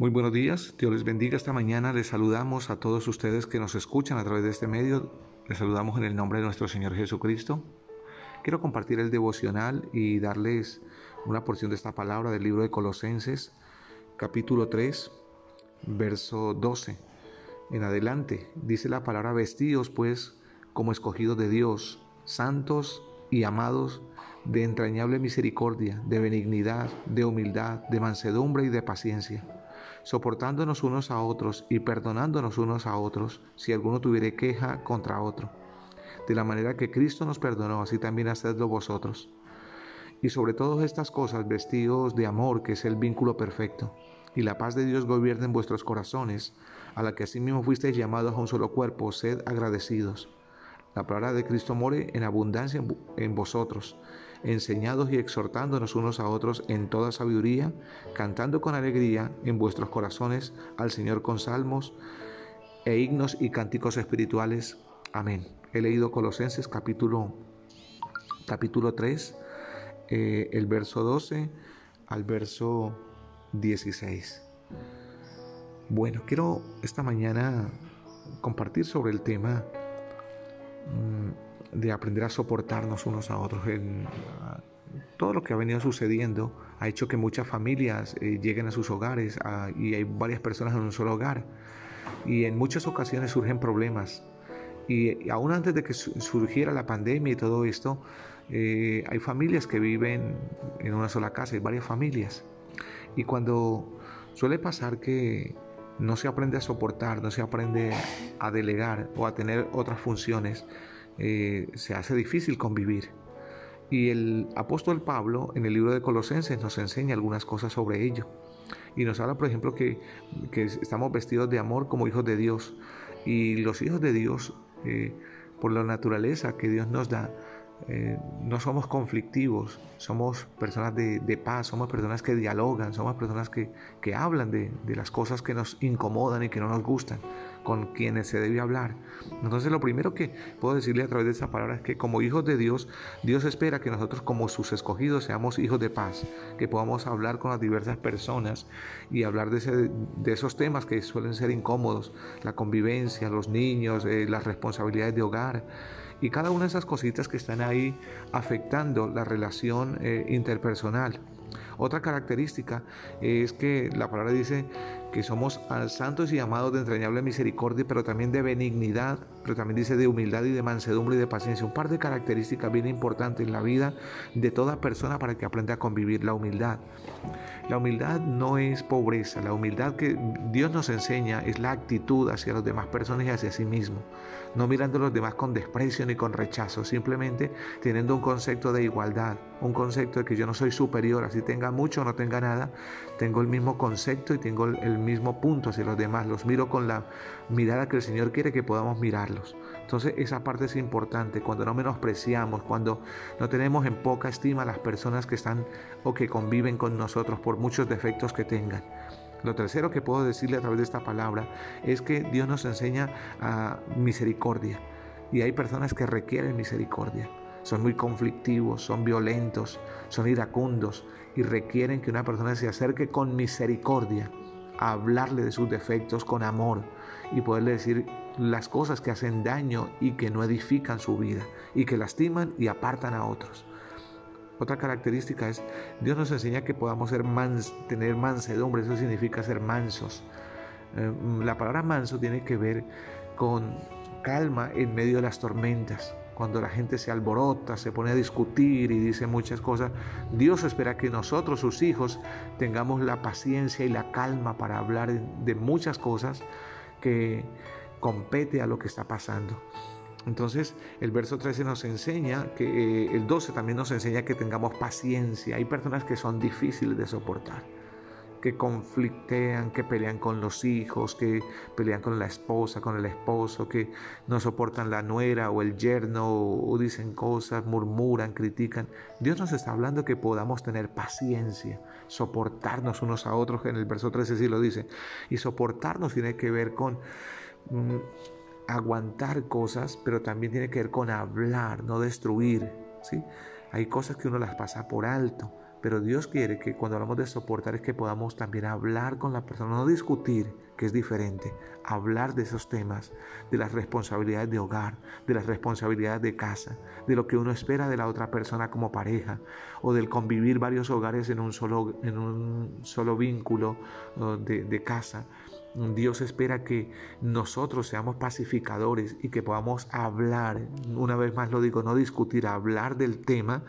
Muy buenos días, Dios les bendiga esta mañana. Les saludamos a todos ustedes que nos escuchan a través de este medio. Les saludamos en el nombre de nuestro Señor Jesucristo. Quiero compartir el devocional y darles una porción de esta palabra del libro de Colosenses, capítulo 3, verso 12. En adelante dice la palabra vestidos pues como escogidos de Dios, santos y amados de entrañable misericordia, de benignidad, de humildad, de mansedumbre y de paciencia soportándonos unos a otros y perdonándonos unos a otros si alguno tuviere queja contra otro. De la manera que Cristo nos perdonó, así también hacedlo vosotros. Y sobre todas estas cosas, vestidos de amor, que es el vínculo perfecto, y la paz de Dios gobierne en vuestros corazones, a la que asimismo fuisteis llamados a un solo cuerpo, sed agradecidos. La palabra de Cristo more en abundancia en vosotros, enseñados y exhortándonos unos a otros en toda sabiduría, cantando con alegría en vuestros corazones al Señor con salmos e himnos y cánticos espirituales. Amén. He leído Colosenses capítulo, capítulo 3, eh, el verso 12 al verso 16. Bueno, quiero esta mañana compartir sobre el tema Mm, de aprender a soportarnos unos a otros. En, todo lo que ha venido sucediendo ha hecho que muchas familias eh, lleguen a sus hogares y hay varias personas en un solo hogar. Y en muchas ocasiones surgen problemas. Y, aún antes de que surgiera la pandemia y todo esto, eh, hay familias que viven en una sola casa, hay varias familias. Y cuando suele pasar que no se aprende a soportar, no se aprende a delegar o a tener otras funciones, eh, se hace difícil convivir. Y el apóstol Pablo en el libro de Colosenses nos enseña algunas cosas sobre ello. Y nos habla, por ejemplo, que, estamos vestidos de amor como hijos de Dios. Y los hijos de Dios, eh, por la naturaleza que Dios nos da, eh, no somos conflictivos, somos personas de, paz, somos personas que dialogan, somos personas que, hablan de, las cosas que nos incomodan y que no nos gustan, con quienes se debe hablar. Entonces lo primero que puedo decirle a través de esta palabra es que como hijos de Dios, Dios espera que nosotros como sus escogidos seamos hijos de paz, que podamos hablar con las diversas personas y hablar de, esos temas que suelen ser incómodos, la convivencia, los niños, eh, las responsabilidades de hogar y cada una de esas cositas que están ahí afectando la relación eh, interpersonal. Otra característica es que la palabra dice que somos santos y amados de entrañable misericordia, pero también de benignidad, pero también dice de humildad y de mansedumbre y de paciencia. Un par de características bien importantes en la vida de toda persona para que aprenda a convivir. La humildad. La humildad no es pobreza, la humildad que Dios nos enseña es la actitud hacia las demás personas y hacia sí mismo. No mirando a los demás con desprecio ni con rechazo, simplemente teniendo un concepto de igualdad, un concepto de que yo no soy superior, así tenga mucho o no tenga nada, tengo el mismo concepto y tengo el mismo punto hacia los demás, los miro con la mirada que el Señor quiere que podamos mirarlos. Entonces esa parte es importante, cuando no menospreciamos, cuando no tenemos en poca estima a las personas que están o que conviven con nosotros por muchos defectos que tengan. Lo tercero que puedo decirle a través de esta palabra es que Dios nos enseña a misericordia y hay personas que requieren misericordia. Son muy conflictivos, son violentos, son iracundos y requieren que una persona se acerque con misericordia hablarle de sus defectos con amor y poderle decir las cosas que hacen daño y que no edifican su vida y que lastiman y apartan a otros. Otra característica es, Dios nos enseña que podamos ser mans, tener mansedumbre, eso significa ser mansos. Eh, la palabra manso tiene que ver con calma en medio de las tormentas. Cuando la gente se alborota, se pone a discutir y dice muchas cosas, Dios espera que nosotros, sus hijos, tengamos la paciencia y la calma para hablar de muchas cosas que compete a lo que está pasando. Entonces el verso 13 nos enseña que eh, el 12 también nos enseña que tengamos paciencia. Hay personas que son difíciles de soportar, que conflictean, que pelean con los hijos, que pelean con la esposa, con el esposo, que no soportan la nuera o el yerno o, dicen cosas, murmuran, critican. Dios nos está hablando que podamos tener paciencia, soportarnos unos a otros, en el verso 13 sí lo dice. Y soportarnos tiene que ver con Mm, aguantar cosas, pero también tiene que ver con hablar, no destruir. ¿sí? Hay cosas que uno las pasa por alto, Pero Dios quiere que cuando hablamos de soportar es que podamos también hablar con la persona, no discutir, que es diferente, hablar de esos temas, de las responsabilidades de hogar, de las responsabilidades de casa, de lo que uno espera de la otra persona como pareja, o del convivir varios hogares en un solo, en un solo vínculo de, de casa. Dios espera que nosotros seamos pacificadores y que podamos hablar, una vez más lo digo, no discutir, hablar del tema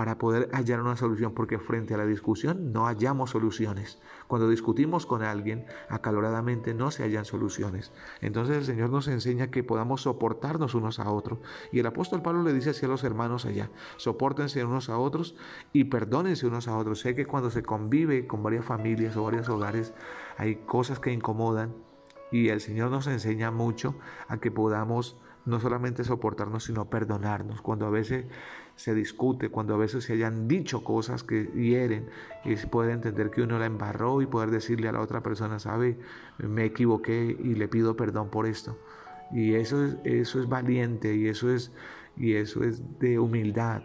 para poder hallar una solución, porque frente a la discusión no hallamos soluciones. Cuando discutimos con alguien acaloradamente no se hallan soluciones. Entonces el Señor nos enseña que podamos soportarnos unos a otros. Y el apóstol Pablo le dice así a los hermanos allá, soportense unos a otros y perdónense unos a otros. Sé que cuando se convive con varias familias o varios hogares hay cosas que incomodan y el Señor nos enseña mucho a que podamos no solamente soportarnos, sino perdonarnos. Cuando a veces se discute, cuando a veces se hayan dicho cosas que hieren y se puede entender que uno la embarró y poder decirle a la otra persona, sabe, me equivoqué y le pido perdón por esto. Y eso es, eso es valiente y eso es, y eso es de humildad.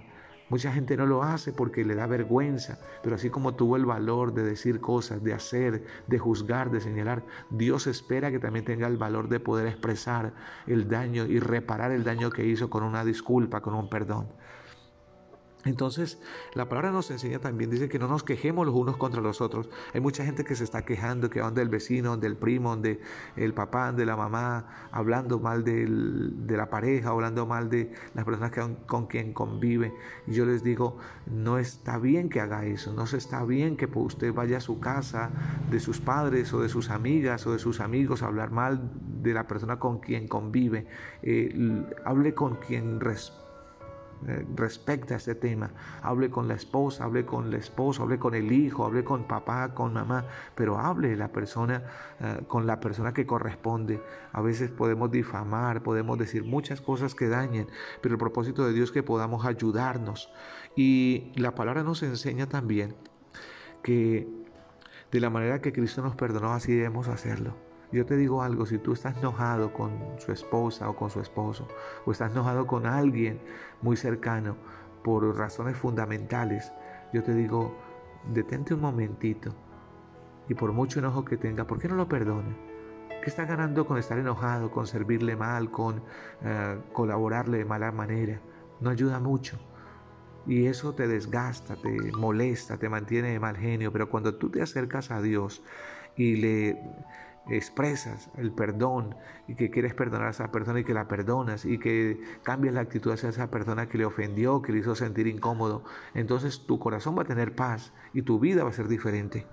Mucha gente no lo hace porque le da vergüenza, pero así como tuvo el valor de decir cosas, de hacer, de juzgar, de señalar, Dios espera que también tenga el valor de poder expresar el daño y reparar el daño que hizo con una disculpa, con un perdón. Entonces, la palabra nos enseña también, dice que no nos quejemos los unos contra los otros. Hay mucha gente que se está quejando, que van del vecino, del primo, del el papá, de la mamá, hablando mal de la pareja, hablando mal de las personas que, con quien convive. Y yo les digo, no está bien que haga eso, no está bien que usted vaya a su casa, de sus padres o de sus amigas o de sus amigos, a hablar mal de la persona con quien convive. Eh, hable con quien respeta eh, respecta a este tema. Hable con la esposa, hable con el esposo, hable con el hijo, hable con papá, con mamá, pero hable la persona eh, con la persona que corresponde. A veces podemos difamar, podemos decir muchas cosas que dañen, pero el propósito de Dios es que podamos ayudarnos. Y la palabra nos enseña también que de la manera que Cristo nos perdonó, así debemos hacerlo. Yo te digo algo, si tú estás enojado con su esposa o con su esposo, o estás enojado con alguien muy cercano por razones fundamentales, yo te digo, detente un momentito y por mucho enojo que tenga, ¿por qué no lo perdona? ¿Qué está ganando con estar enojado, con servirle mal, con eh, colaborarle de mala manera? No ayuda mucho. Y eso te desgasta, te molesta, te mantiene de mal genio. Pero cuando tú te acercas a Dios y le expresas el perdón y que quieres perdonar a esa persona y que la perdonas y que cambias la actitud hacia esa persona que le ofendió, que le hizo sentir incómodo, entonces tu corazón va a tener paz y tu vida va a ser diferente.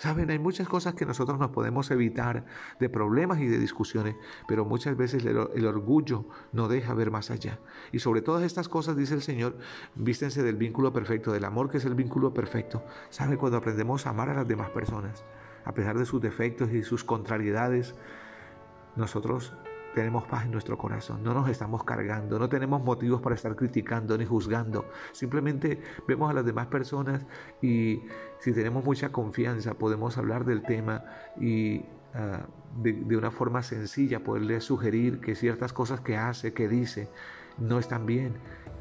Saben, hay muchas cosas que nosotros nos podemos evitar de problemas y de discusiones, pero muchas veces el, orgullo no deja ver más allá. Y sobre todas estas cosas, dice el Señor, vístense del vínculo perfecto, del amor que es el vínculo perfecto. ¿Saben? Cuando aprendemos a amar a las demás personas, a pesar de sus defectos y sus contrariedades, nosotros tenemos paz en nuestro corazón, no nos estamos cargando, no tenemos motivos para estar criticando ni juzgando, simplemente vemos a las demás personas y si tenemos mucha confianza podemos hablar del tema y ah, de, de, una forma sencilla poderle sugerir que ciertas cosas que hace, que dice, no están bien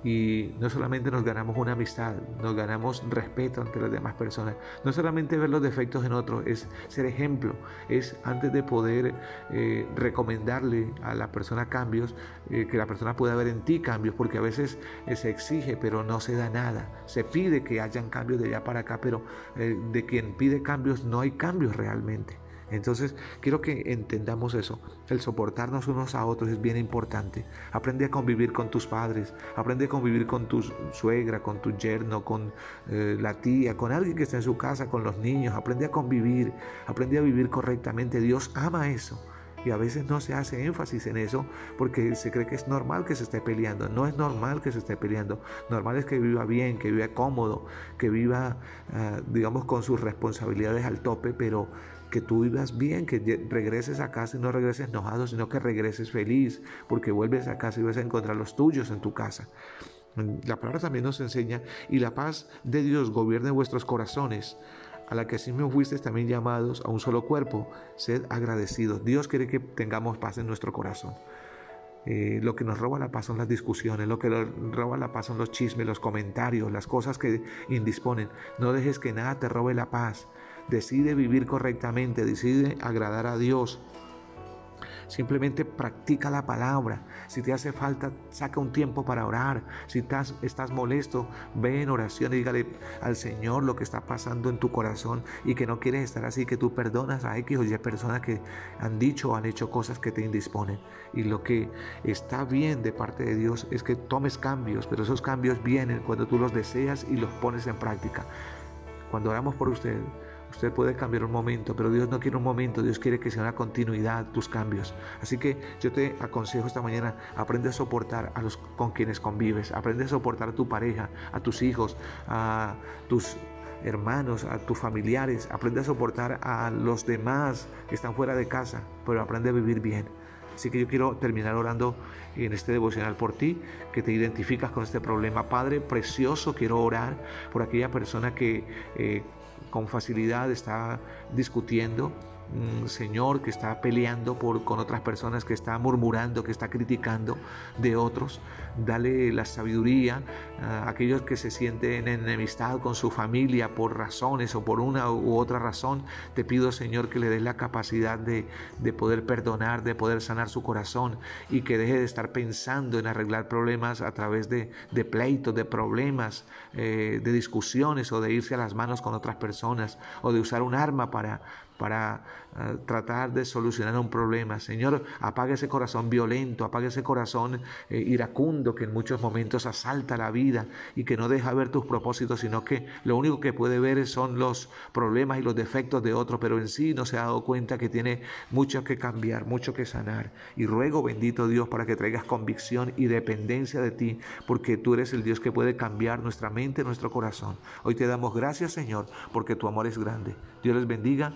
y no solamente nos ganamos una amistad, nos ganamos respeto ante las demás personas. No solamente ver los defectos en otros, es ser ejemplo, es antes de poder eh, recomendarle a la persona cambios, eh, que la persona pueda ver en ti cambios, porque a veces eh, se exige, pero no se da nada. Se pide que hayan cambios de allá para acá, pero de quien pide cambios no hay cambios realmente. Entonces, quiero que entendamos eso. El soportarnos unos a otros es bien importante. Aprende a convivir con tus padres, aprende a convivir con tu suegra, con tu yerno, con eh, la tía, con alguien que está en su casa, con los niños. Aprende a convivir, aprende a vivir correctamente. Dios ama eso. Y a veces no se hace énfasis en eso porque se cree que es normal que se esté peleando. No es normal que se esté peleando. Normal es que viva bien, que viva cómodo, que viva, ah, digamos, con sus responsabilidades al tope, pero que tú vivas bien, que regreses a casa y no regreses enojado, sino que regreses feliz, porque vuelves a casa y vas a encontrar los tuyos en tu casa. La palabra también nos enseña, y la paz de Dios gobierne vuestros corazones, a la que así me fuisteis también llamados a un solo cuerpo, sed agradecidos. Dios quiere que tengamos paz en nuestro corazón. Eh, lo que nos roba la paz son las discusiones, lo que nos roba la paz son los chismes, los comentarios, las cosas que indisponen. No dejes que nada te robe la paz. Decide vivir correctamente, decide agradar a Dios, Simplemente practica la palabra. Si te hace falta, saca un tiempo para orar. Si estás, molesto, ve en oración y dígale al Señor lo que está pasando en tu corazón y que no quieres estar así, que tú perdonas a X o Y personas que han dicho o han hecho cosas que te indisponen. Y lo que está bien de parte de Dios es que tomes cambios, pero esos cambios vienen cuando tú los deseas y los pones en práctica. Cuando oramos por usted, Usted puede cambiar un momento, pero Dios no quiere un momento, Dios quiere que sea una continuidad tus cambios. Así que yo te aconsejo esta mañana, aprende a soportar a los con quienes convives, aprende a soportar a tu pareja, a tus hijos, a tus hermanos, a tus familiares, aprende a soportar a los demás que están fuera de casa, pero aprende a vivir bien. Así que yo quiero terminar orando en este devocional por ti, que te identificas con este problema. Padre precioso, quiero orar por aquella persona que eh, con facilidad está discutiendo Señor que está peleando por, con otras personas, que está murmurando, que está criticando de otros. Dale la sabiduría a aquellos que se sienten en enemistad con su familia por razones o por una u otra razón. Te pido, Señor, que le des la capacidad de, poder perdonar, de poder sanar su corazón y que deje de estar pensando en arreglar problemas a través de, pleitos, de problemas, eh, de discusiones o de irse a las manos con otras personas o de usar un arma para para eh, tratar de solucionar un problema. Señor, apaga ese corazón violento, apaga ese corazón eh, iracundo que en muchos momentos asalta la vida y que no deja ver tus propósitos, sino que lo único que puede ver son los problemas y los defectos de otro, pero en sí no se ha dado cuenta que tiene mucho que cambiar, mucho que sanar. Y ruego, bendito Dios, para que traigas convicción y dependencia de ti, porque tú eres el Dios que puede cambiar nuestra mente, nuestro corazón. Hoy te damos gracias, Señor, porque tu amor es grande. Dios les bendiga